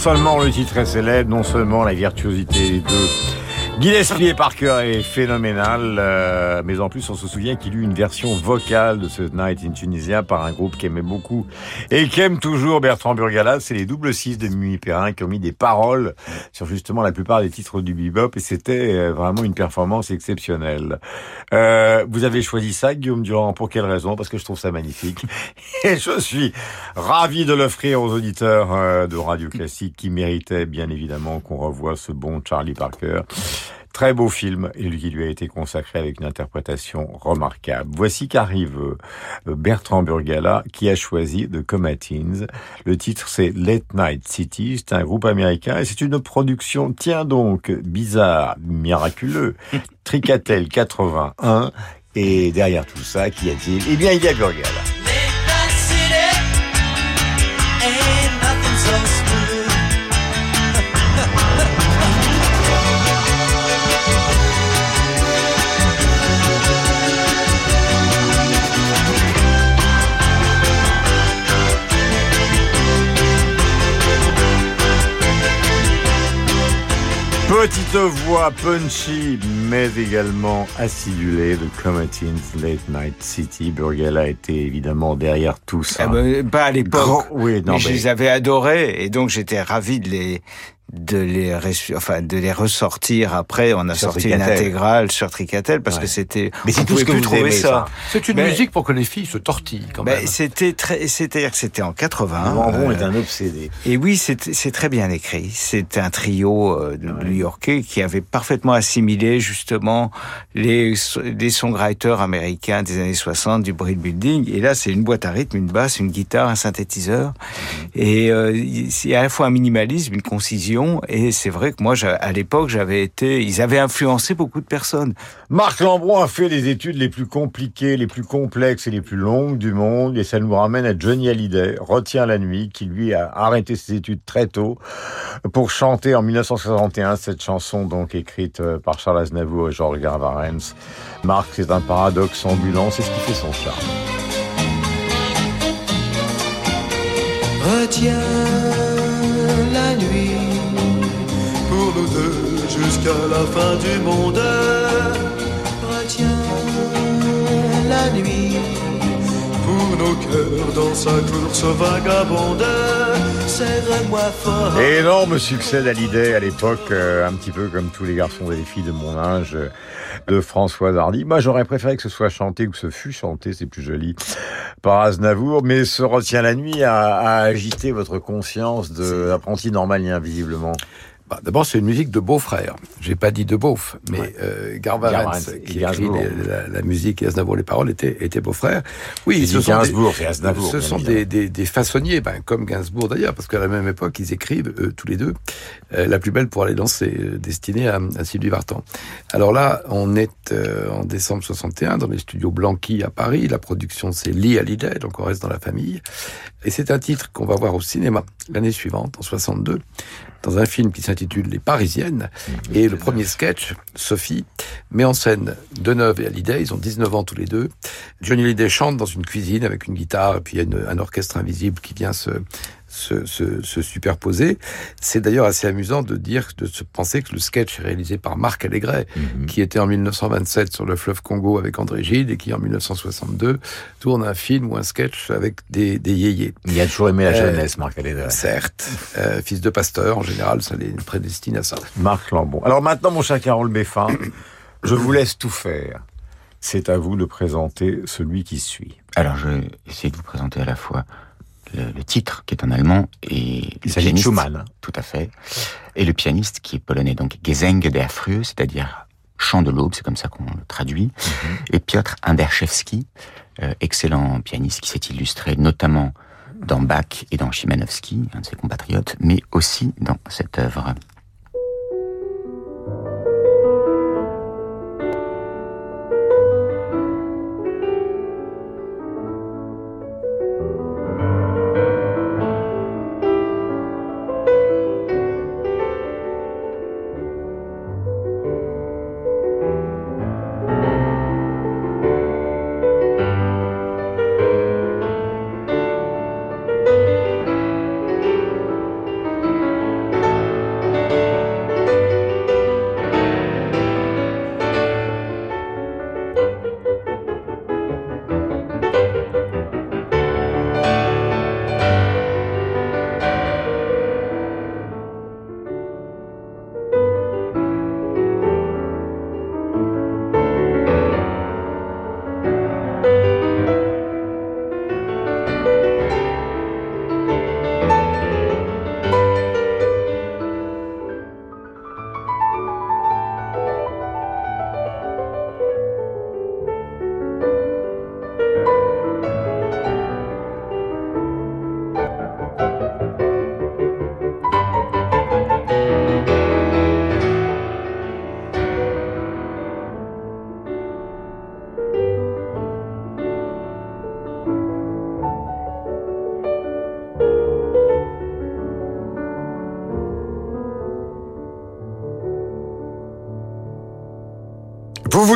Seulement le titre est célèbre, non seulement la virtuosité de Gillespie Parker est phénoménale, euh, mais en plus on se souvient qu'il eut une version vocale de ce Night in Tunisia par un groupe qu'aimait beaucoup et qu'aime toujours Bertrand Burgalas, c'est les double six de Mimi Perrin qui ont mis des paroles sur justement la plupart des titres du bebop et c'était euh, vraiment une performance exceptionnelle. Euh, vous avez choisi ça, Guillaume Durand, pour quelle raison? Parce que je trouve ça magnifique et je suis ravi de l'offrir aux auditeurs euh, de Radio Classique qui méritaient bien évidemment qu'on revoie ce bon Charlie Parker. Très beau film qui lui a été consacré avec une interprétation remarquable. Voici qu'arrive euh, Bertrand Burgala qui a choisi The Comatines. Le titre c'est Late Night City, c'est un groupe américain et c'est une production, tiens donc, bizarre, miraculeux, Tricatel 81 et derrière tout ça, qui a-t-il? Eh bien, il y a Burgala. Petite voix punchy, mais également acidulée de Comatines Late Night City. Burgella était évidemment derrière tout ça. Eh ben, pas à l'époque. Oui, non, mais je mais- les avais adorés et donc j'étais ravi de les de les enfin de les ressortir après on a Sur sorti une intégrale sur Tricatel parce Ouais. que c'était Mais c'est tout ce que plus vous trouver aimez, ça, ça. C'est une Mais- musique pour que les filles se tortillent quand même. c'était très c'est-à-dire que c'était en 80 Lambron euh, est un obsédé. et oui, c'est c'est très bien écrit. C'est un trio euh, de New-Yorkais qui avait parfaitement assimilé justement les, les songwriters américains des années 60 du Brill Building. Et là, c'est une boîte à rythme, une basse, une guitare, un synthétiseur. Et euh, c'est à la fois un minimalisme, une concision. Et c'est vrai que moi, à l'époque, j'avais été... Ils avaient influencé beaucoup de personnes. Marc Lambron a fait les études les plus compliquées, les plus complexes et les plus longues du monde, et ça nous ramène à Johnny Hallyday, Retiens la nuit, qui lui a arrêté ses études très tôt pour chanter en 1961 cette chanson donc écrite euh, par Charles Aznavour et Georges Garvarens. Marc, c'est un paradoxe ambulant, c'est ce qui fait son charme. Retiens jusqu'à la fin du monde. Retiens la nuit pour nos cœurs dans sa course vagabonde. Serre-moi fort. Énorme succès d'Hallyday à l'époque, euh, un petit peu comme tous les garçons et les filles de mon âge, euh, de Françoise Hardy. Moi, j'aurais préféré que ce soit chanté ou que ce fût chanté, c'est plus joli, par Aznavour, mais ce retient la nuit a, a agité votre conscience d'apprenti normalien, visiblement. Bah, D'abord, c'est une musique de beau-frère. J'ai pas dit de beauf, mais euh, Garbarens, Garbarens, qui écrit les- la, la musique et Aznavour les paroles, étaient, étaient beaux-frères. Oui, ce sont Gainsbourg, des, Aznavour, Ce sont des, des, des façonniers, ben, comme Gainsbourg d'ailleurs, parce qu'à la même époque, ils écrivent euh, tous les deux euh, La plus belle pour aller danser, euh, destinée à, à Sylvie Vartan. Alors là, on est euh, en décembre 61 dans les studios Blanqui à Paris. La production, c'est Lee Hallyday, donc on reste dans la famille. Et c'est un titre qu'on va voir au cinéma l'année suivante, en 62, dans un film qui s'intitule Les Parisiennes. Et le premier sketch, Sophie, met en scène Deneuve et Hallyday. Ils ont 19 ans tous les deux. Johnny Hallyday chante dans une cuisine avec une guitare et puis il y a une- un orchestre invisible qui vient se, se, se, se superposer. C'est d'ailleurs assez amusant de dire, de se penser que le sketch est réalisé par Marc Allégret, qui était en 1927 sur le fleuve Congo avec André Gide et qui en 1962 tourne un film ou un sketch avec des, des yéyés. Il a toujours aimé la Euh, jeunesse, Marc Allégret. Certes, euh, fils de pasteur, en général, ça les prédestine à ça. Marc Lambon. Alors maintenant, mon cher Carole Beffin, je vous laisse tout faire. C'est à vous de présenter celui qui suit. Alors, je vais essayer de vous présenter à la fois le, le titre, qui est en allemand, et Il le s'agit de pianiste, Schumann. Tout à fait. Et le pianiste, qui est polonais, donc Gesang der Frühe, c'est-à-dire chant de l'aube, c'est comme ça qu'on le traduit. Mhm. Et Piotr Anderszewski, euh, excellent pianiste qui s'est illustré notamment dans Bach et dans Chimanovski, un de ses compatriotes, mais aussi dans cette œuvre.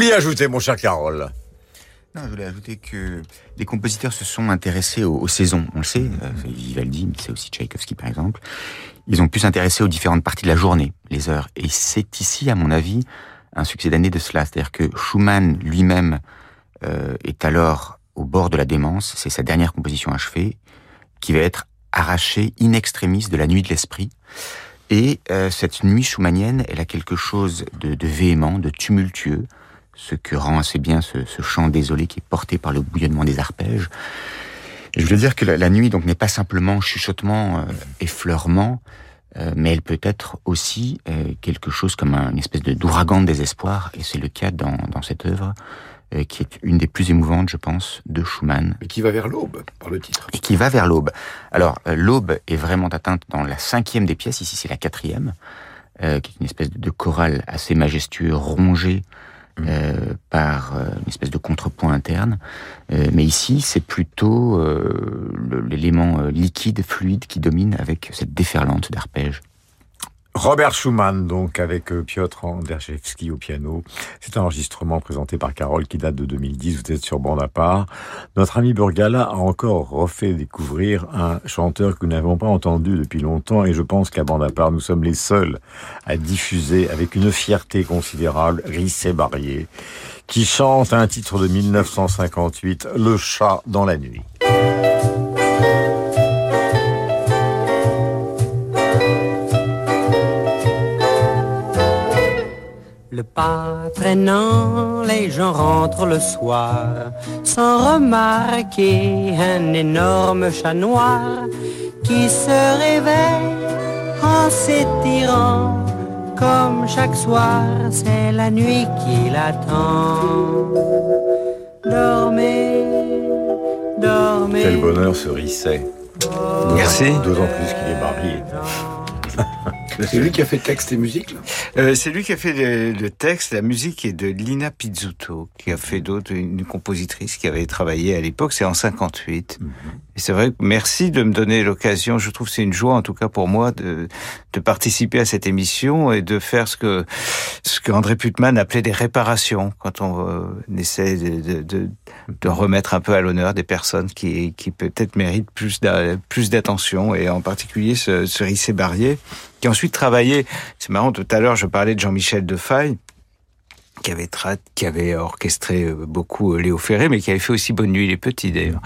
Vouliez ajouter, mon cher Carole? Non, je voulais ajouter que les compositeurs se sont intéressés aux, aux saisons. On le sait, euh, c'est Vivaldi, mais c'est aussi Tchaïkovski par exemple. Ils ont pu s'intéresser aux différentes parties de la journée, les heures. Et c'est ici, à mon avis, un succès d'année de cela. C'est-à-dire que Schumann lui-même euh, est alors au bord de la démence. C'est sa dernière composition achevée, qui va être arrachée in extremis de la nuit de l'esprit. Et euh, cette nuit schumannienne, elle a quelque chose de, de véhément, de tumultueux, ce que rend assez bien ce, ce chant désolé qui est porté par le bouillonnement des arpèges. Et je veux dire que la, la nuit donc n'est pas simplement chuchotement, euh, effleurement, euh, mais elle peut être aussi euh, quelque chose comme un- une espèce de d'ouragan de désespoir, et c'est le cas dans, dans cette œuvre, qui est une des plus émouvantes, je pense, de Schumann. Et qui va vers l'aube, par le titre. Et qui va vers l'aube. Alors, l'aube est vraiment atteinte dans la cinquième des pièces, ici c'est la quatrième, qui est une espèce de, de chorale assez majestueux, euh, par euh, une espèce de contrepoint interne. Euh, mais ici, c'est plutôt euh, l'élément liquide, fluide qui domine avec cette déferlante d'arpèges. Robert Schumann, donc, avec euh, Piotr Anderjewski au piano. C'est un enregistrement présenté par Carole qui date de 2010. Vous êtes sur bande à part. Notre ami Burgala a encore refait découvrir un chanteur que nous n'avons pas entendu depuis longtemps et je pense qu'à bande à part, nous sommes les seuls à diffuser avec une fierté considérable Rissé Barrier qui chante un titre de 1958, Le chat dans la nuit. Le pas traînant, les gens rentrent le soir sans remarquer un énorme chat noir qui se réveille en s'étirant comme chaque soir, c'est la nuit qui l'attend. Dormez, dormez. Quel bonheur ce Risset. Merci. D'autant plus qu'il est marié. C'est lui qui a fait texte et musique là? Euh, c'est lui qui a fait le, le texte, la musique est de Lina Pizzuto, qui a fait d'autres, une compositrice qui avait travaillé à l'époque, c'est en 58. Et c'est vrai merci de me donner l'occasion, je trouve c'est une joie en tout cas pour moi de, de participer à cette émission et de faire ce que, ce que André Putman appelait des réparations, quand on, euh, essaie de, de, de, de remettre un peu à l'honneur des personnes qui, qui peut-être méritent plus d'a- plus d'attention, et en particulier ce, ce Rissé Barrier, qui ensuite travaillé, c'est marrant, tout à l'heure je parlais de Jean-Michel Defaille, qui avait, tra- qui avait orchestré euh, beaucoup euh, Léo Ferré, mais qui avait fait aussi Bonne Nuit les Petits d'ailleurs.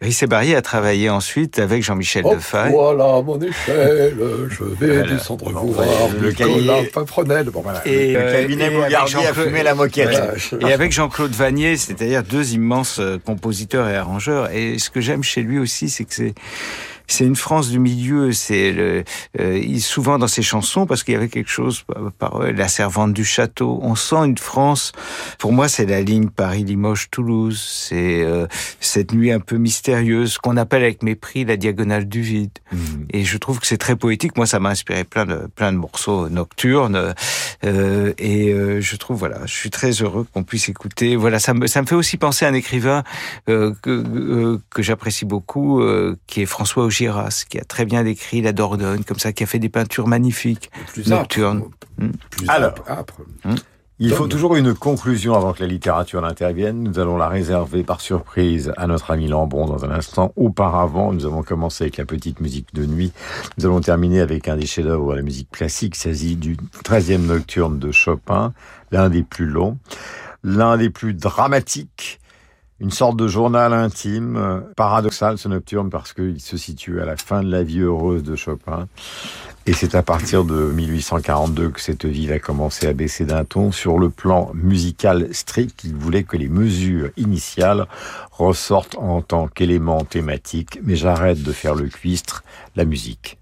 Rissé Barrier a travaillé ensuite avec Jean-Michel Oh, Defaille. Voilà mon échelle, je vais Voilà. descendre Bon, voir le Nicolas Paprenel. Bon, voilà. Et, euh, cabinet et avec Bougardier a Jean-Claude- fumé la moquette. Et avec Jean-Claude Vanier, c'est-à-dire deux immenses euh, compositeurs et arrangeurs. Et ce que j'aime chez lui aussi, c'est que c'est c'est une France du milieu. C'est le, euh, souvent dans ses chansons parce qu'il y avait quelque chose par, euh, la servante du château. On sent une France. Pour moi, c'est la ligne Paris-Limoges-Toulouse. C'est euh, cette nuit un peu mystérieuse qu'on appelle avec mépris la diagonale du vide. Et je trouve que c'est très poétique. Moi, ça m'a inspiré plein de plein de morceaux nocturnes. Euh, et je trouve voilà, je suis très heureux qu'on puisse écouter. Voilà, ça me ça me fait aussi penser à un écrivain que que j'apprécie beaucoup, qui est François Augiras, qui a très bien décrit la Dordogne, comme ça, qui a fait des peintures magnifiques Plus âpre. nocturnes. Hmm. Alors, âpre. il faut toujours une conclusion avant que la littérature n'intervienne. Nous allons la réserver par surprise à notre ami Lambron dans un instant. Auparavant, nous avons commencé avec la petite musique de nuit. Nous allons terminer avec un des chefs-d'œuvre de la musique classique. Il s'agit du 13e nocturne de Chopin, l'un des plus longs, l'un des plus dramatiques. Une sorte de journal intime, euh, paradoxal ce nocturne parce qu'il se situe à la fin de la vie heureuse de Chopin. Et c'est à partir de 1842 que cette vie va commencer à baisser d'un ton. Sur le plan musical strict, il voulait que les mesures initiales ressortent en tant qu'élément thématique. Mais j'arrête de faire le cuistre, la musique.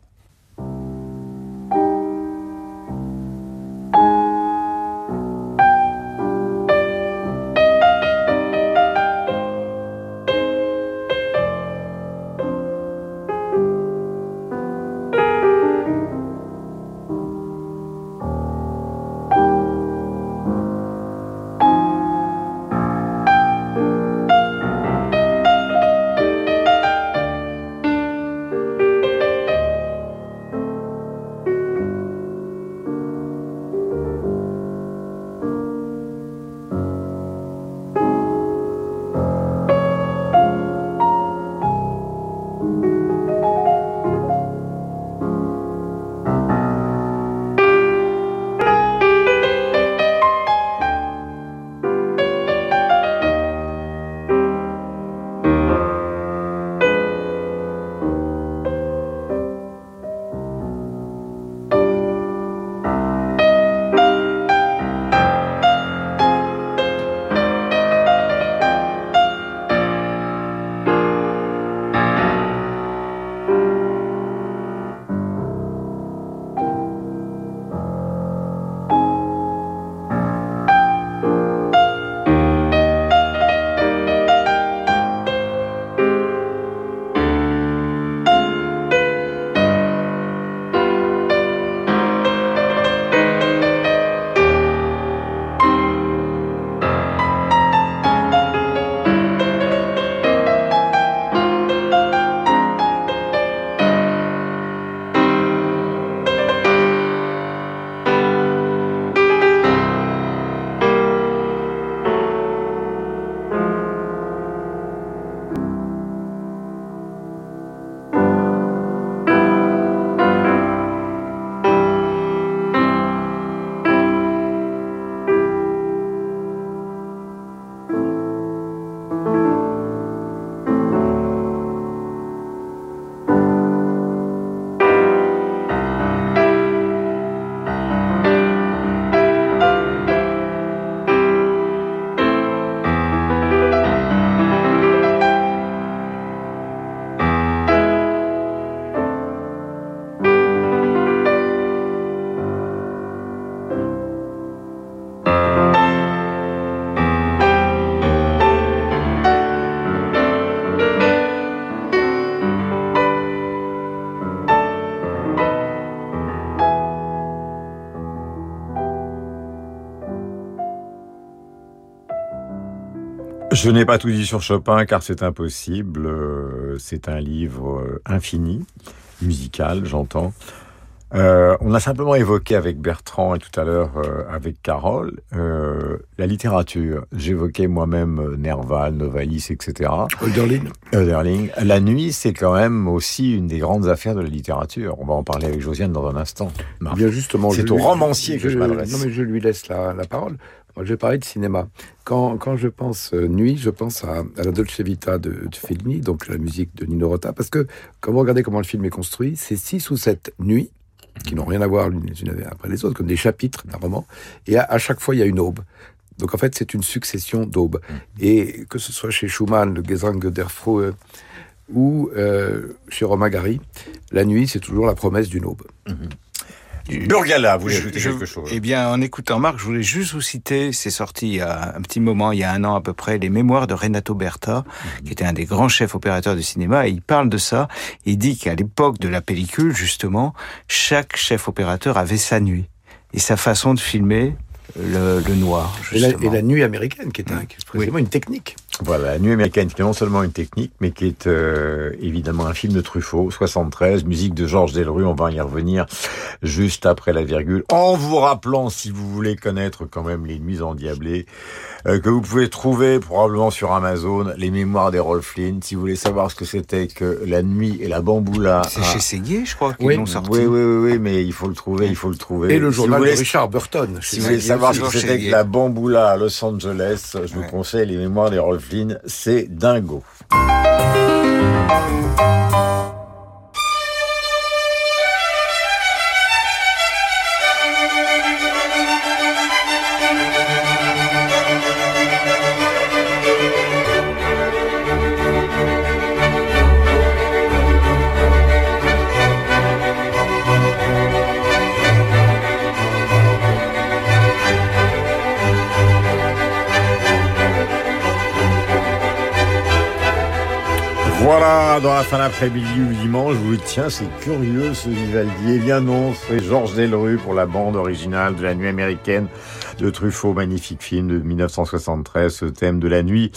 Je n'ai pas tout dit sur Chopin car c'est impossible. Euh, c'est un livre euh, infini, musical, j'entends. Euh, on a simplement évoqué avec Bertrand et tout à l'heure euh, avec Carole euh, la littérature. J'évoquais moi-même Nerval, Novalis, etc. Hölderlin. Hölderlin. La nuit, c'est quand même aussi une des grandes affaires de la littérature. On va en parler avec Josiane dans un instant. Marc. Bien justement, c'est au lui- romancier que je, m'adresse. Non, mais je lui laisse la, la parole. Je vais parler de cinéma. Quand, quand je pense euh, nuit, je pense à, à la Dolce Vita de, de Fellini, donc la musique de Nino Rota, parce que quand vous regardez comment le film est construit, c'est six ou sept nuits qui n'ont rien à voir l'une les unes après les autres, comme des chapitres d'un roman, et à, à chaque fois, il y a une aube. Donc en fait, c'est une succession d'aubes. Et que ce soit chez Schumann, le Gesang der Frohe, ou euh, chez Romain Gary, la nuit, c'est toujours la promesse d'une aube. Burgala, vous voulez ajouter quelque chose Eh bien, en écoutant Marc, je voulais juste vous citer, c'est sorti il y a un petit moment, il y a un an à peu près, les mémoires de Renato Berta, qui était un des grands chefs opérateurs du cinéma, et il parle de ça. Il dit qu'à l'époque de la pellicule, justement, chaque chef opérateur avait sa nuit et sa façon de filmer le, le noir. Et la, justement. et la nuit américaine, qui est, un, qui est précisément une technique. Voilà, La Nuit américaine, qui est non seulement une technique, mais qui est euh, évidemment un film de Truffaut, 73, musique de Georges Delru, on va y revenir juste après la virgule, en vous rappelant, si vous voulez connaître quand même les nuits endiablées, euh, que vous pouvez trouver probablement sur Amazon, les mémoires d'Errol Flynn, si vous voulez savoir ce que c'était que la nuit et la bamboula. C'est à- chez Séguier, je crois, qu'ils oui, l'ont sorti. Oui, oui, oui, oui, mais il faut le trouver, il faut le trouver. Et le Si journal voulez- de Richard Burton. si chez vous voulez savoir c'était la bamboula à Los Angeles, je vous conseille les mémoires d'Errol Flynn, c'est dingo. Voilà, dans la fin d'après-midi ou dimanche, vous dites, tiens, c'est curieux ce Vivaldi. Eh bien non, c'est Georges Delru pour la bande originale de La Nuit américaine de Truffaut, magnifique film de 1973, ce thème de la nuit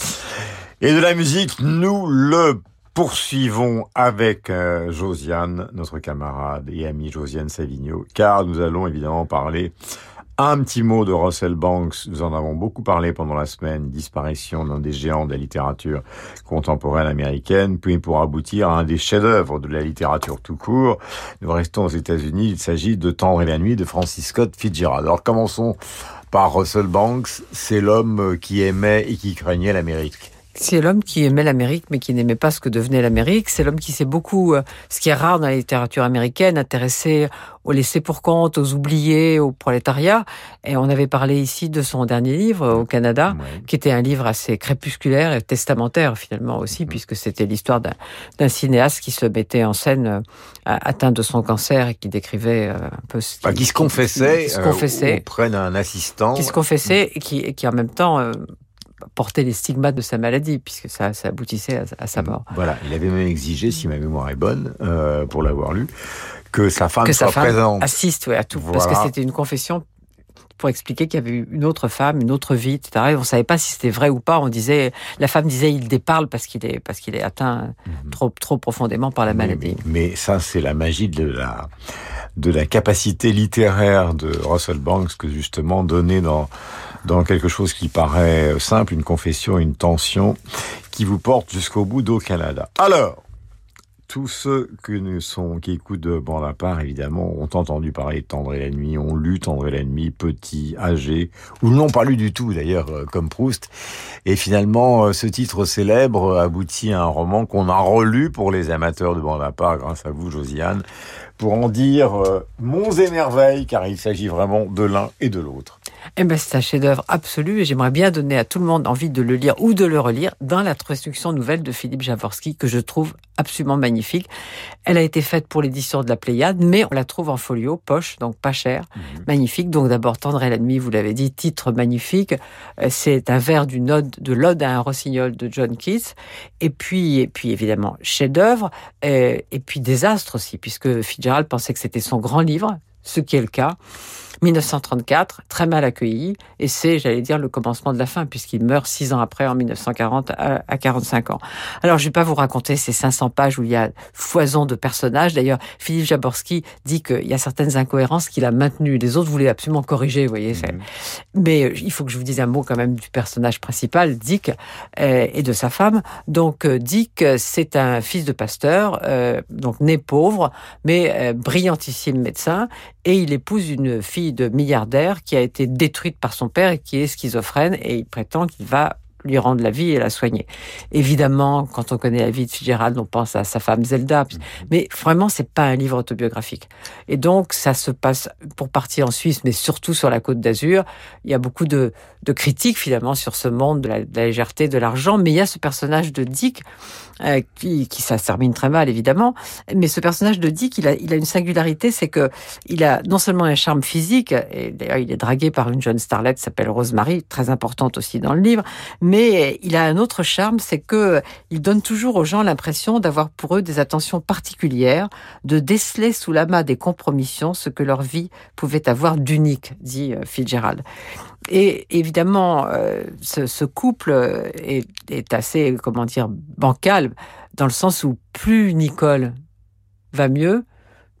et de la musique. Nous le poursuivons avec euh, Josiane, notre camarade et amie Josiane Savigno, car nous allons évidemment parler un petit mot de Russell Banks. Nous en avons beaucoup parlé pendant la semaine. Disparition d'un des géants de la littérature contemporaine américaine, puis pour aboutir à un des chefs-d'œuvre de la littérature tout court. Nous restons aux États-Unis. Il s'agit de Tendre et la nuit de Francis Scott Fitzgerald. Alors commençons par Russell Banks. C'est l'homme qui aimait et qui craignait l'Amérique. C'est l'homme qui aimait l'Amérique, mais qui n'aimait pas ce que devenait l'Amérique. C'est l'homme qui s'est beaucoup, euh, ce qui est rare dans la littérature américaine, intéressé aux laissés pour compte, aux oubliés, au prolétariat. Et on avait parlé ici de son dernier livre au Canada, qui était un livre assez crépusculaire et testamentaire finalement aussi, puisque c'était l'histoire d'un d'un cinéaste qui se mettait en scène euh, atteint de son cancer et qui décrivait euh, un peu ce Enfin, qui se confessait, qui se euh, confessait auprès d'un assistant. qui se confessait et qui, et qui en même temps portait les stigmates de sa maladie, puisque ça, ça aboutissait à, à sa mort. Voilà, il avait même exigé, si ma mémoire est bonne, euh, pour l'avoir lu, que sa femme que soit sa femme présente. assiste ouais, à tout, parce que c'était une confession pour expliquer qu'il y avait eu une autre femme, une autre vie, etc. Et on savait pas si c'était vrai ou pas. On disait, la femme disait, il déparle parce qu'il est, parce qu'il est atteint trop, trop profondément par la maladie. Mais, mais ça, c'est la magie de la de la capacité littéraire de Russell Banks que justement donner dans dans quelque chose qui paraît simple, une confession, une tension, qui vous porte jusqu'au bout d'au Canada. Alors, tous ceux que sont, qui écoutent de à part, évidemment, ont entendu parler de Tendre et la nuit, ont lu Tendre et la nuit, petits, âgés, ou ne l'ont pas lu du tout d'ailleurs, euh, comme Proust. Et finalement, euh, ce titre célèbre aboutit à un roman qu'on a relu pour les amateurs de Bande à part, grâce à vous, Josiane, pour en dire euh, monts et merveilles, car il s'agit vraiment de l'un et de l'autre. Eh ben, c'est un chef-d'œuvre absolu et j'aimerais bien donner à tout le monde envie de le lire ou de le relire dans la traduction nouvelle de Philippe Javorski que je trouve absolument magnifique. Elle a été faite pour l'édition de la Pléiade, mais on la trouve en folio, poche, donc pas cher, magnifique. Donc d'abord Tendre et la nuit, vous l'avez dit, titre magnifique. Euh, C'est un vers d'une ode, de l'ode à un rossignol de John Keats. Et puis, et puis évidemment chef-d'œuvre euh, et puis désastre aussi, puisque Fitzgerald pensait que c'était son grand livre, ce qui est le cas. 1934, très mal accueilli, et c'est, j'allais dire, le commencement de la fin, puisqu'il meurt six ans après, en 1940, à, 45 ans. Alors, je vais pas vous raconter ces 500 pages où il y a foison de personnages. D'ailleurs, Philippe Jaborski dit qu'il y a certaines incohérences qu'il a maintenues. Les autres voulaient absolument corriger, vous voyez. Mhm. Mais euh, il faut que je vous dise un mot quand même du personnage principal, Dick, euh, et de sa femme. Donc, euh, Dick, c'est un fils de pasteur, donc né pauvre, mais brillantissime médecin, et il épouse une fille de milliardaire qui a été détruite par son père et qui est schizophrène, et il prétend qu'il va lui rendre la vie et la soigner. Évidemment, quand on connaît la vie de Fitzgerald, on pense à sa femme Zelda, mhm. mais vraiment, c'est pas un livre autobiographique. Et donc, ça se passe pour partir en Suisse, mais surtout sur la Côte d'Azur. Il y a beaucoup de, critiques finalement sur ce monde de la, de la légèreté, de l'argent, mais il y a ce personnage de Dick euh, qui, qui ça termine très mal évidemment. Mais ce personnage de Dick, il a, il a une singularité, c'est que il a non seulement un charme physique, et d'ailleurs il est dragué par une jeune starlette qui s'appelle Rosemary, très importante aussi dans le livre, mais il a un autre charme, c'est que il donne toujours aux gens l'impression d'avoir pour eux des attentions particulières, de déceler sous l'amas des compromissions ce que leur vie pouvait avoir d'unique, dit euh, Fitzgerald. Et évidemment, euh, ce, ce, couple est, est, assez, comment dire, bancal, dans le sens où plus Nicole va mieux,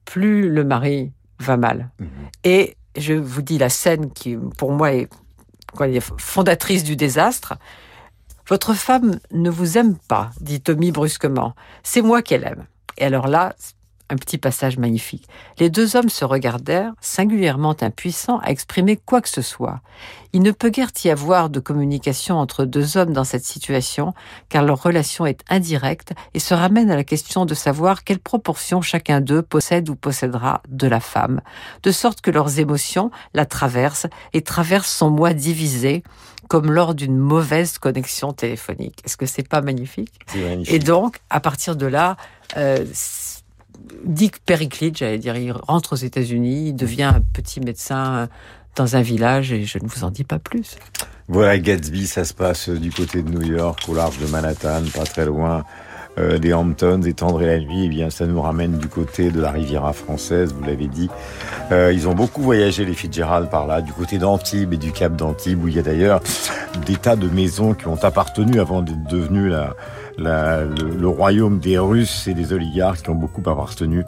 plus le mari va mal. Mhm. Et je vous dis la scène qui, pour moi, est quoi, fondatrice du désastre. Votre femme ne vous aime pas, dit Tommy brusquement. C'est moi qu'elle aime. Et alors là, un petit passage magnifique. Les deux hommes se regardèrent, singulièrement impuissants à exprimer quoi que ce soit. Il ne peut guère y avoir de communication entre deux hommes dans cette situation, car leur relation est indirecte et se ramène à la question de savoir quelle proportion chacun d'eux possède ou possédera de la femme, de sorte que leurs émotions la traversent et traversent son moi divisé, comme lors d'une mauvaise connexion téléphonique. Est-ce que c'est pas magnifique, magnifique Et donc, à partir de là, euh, Dick Periclite, j'allais dire, il rentre aux États-Unis, il devient un petit médecin euh, dans un village et je ne vous en dis pas plus. Voilà, Gatsby, ça se passe du côté de New York, au large de Manhattan, pas très loin euh, des Hamptons, et Tendre et la nuit. Eh bien, ça nous ramène du côté de la Riviera française, vous l'avez dit. Euh, ils ont beaucoup voyagé, les Fitzgerald, par là, du côté d'Antibes et du Cap d'Antibes, où il y a d'ailleurs des tas de maisons qui ont appartenu avant d'être devenues la le, royaume des Russes et des oligarques qui ont beaucoup appartenu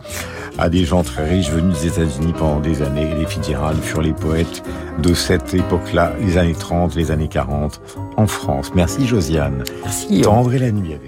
à des gens très riches venus des États-Unis pendant des années. Les Fitzgerald furent les poètes de cette époque-là, les années 30, les années 40, en France. Merci Josiane. Merci. Tendre la nuit avec vous.